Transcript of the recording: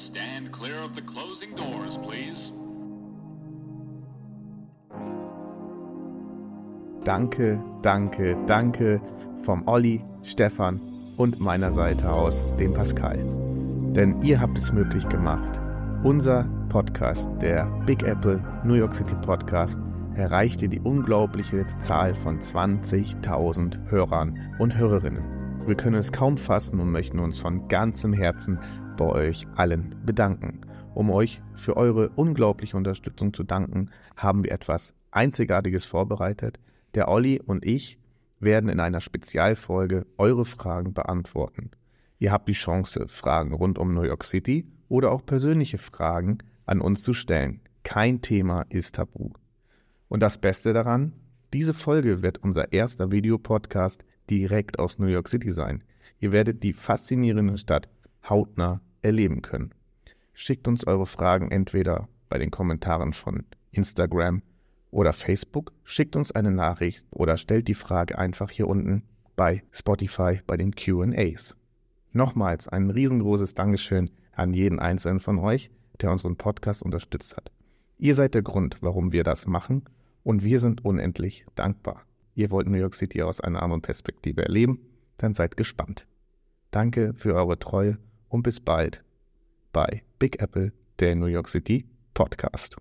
Stand clear of the closing doors, please. Danke, danke, danke vom Olli, Stefan und meiner Seite aus, dem Pascal. Denn ihr habt es möglich gemacht. Unser Podcast, der Big Apple New York City Podcast, erreichte die unglaubliche Zahl von 20.000 Hörern und Hörerinnen. Wir können es kaum fassen und möchten uns von ganzem Herzen bei euch allen bedanken. Um euch für eure unglaubliche Unterstützung zu danken, haben wir etwas Einzigartiges vorbereitet. Der Olli und ich werden in einer Spezialfolge eure Fragen beantworten. Ihr habt die Chance, Fragen rund um New York City oder auch persönliche Fragen an uns zu stellen. Kein Thema ist tabu. Und das Beste daran, diese Folge wird unser erster Videopodcast direkt aus New York City sein. Ihr werdet die faszinierende Stadt hautnah erleben können. Schickt uns eure Fragen entweder bei den Kommentaren von Instagram oder Facebook, schickt uns eine Nachricht oder stellt die Frage einfach hier unten bei Spotify bei den QAs. Nochmals ein riesengroßes Dankeschön an jeden einzelnen von euch, der unseren Podcast unterstützt hat. Ihr seid der Grund, warum wir das machen und wir sind unendlich dankbar. Ihr wollt New York City aus einer anderen Perspektive erleben, dann seid gespannt. Danke für eure Treue und bis bald bei Big Apple, der New York City Podcast.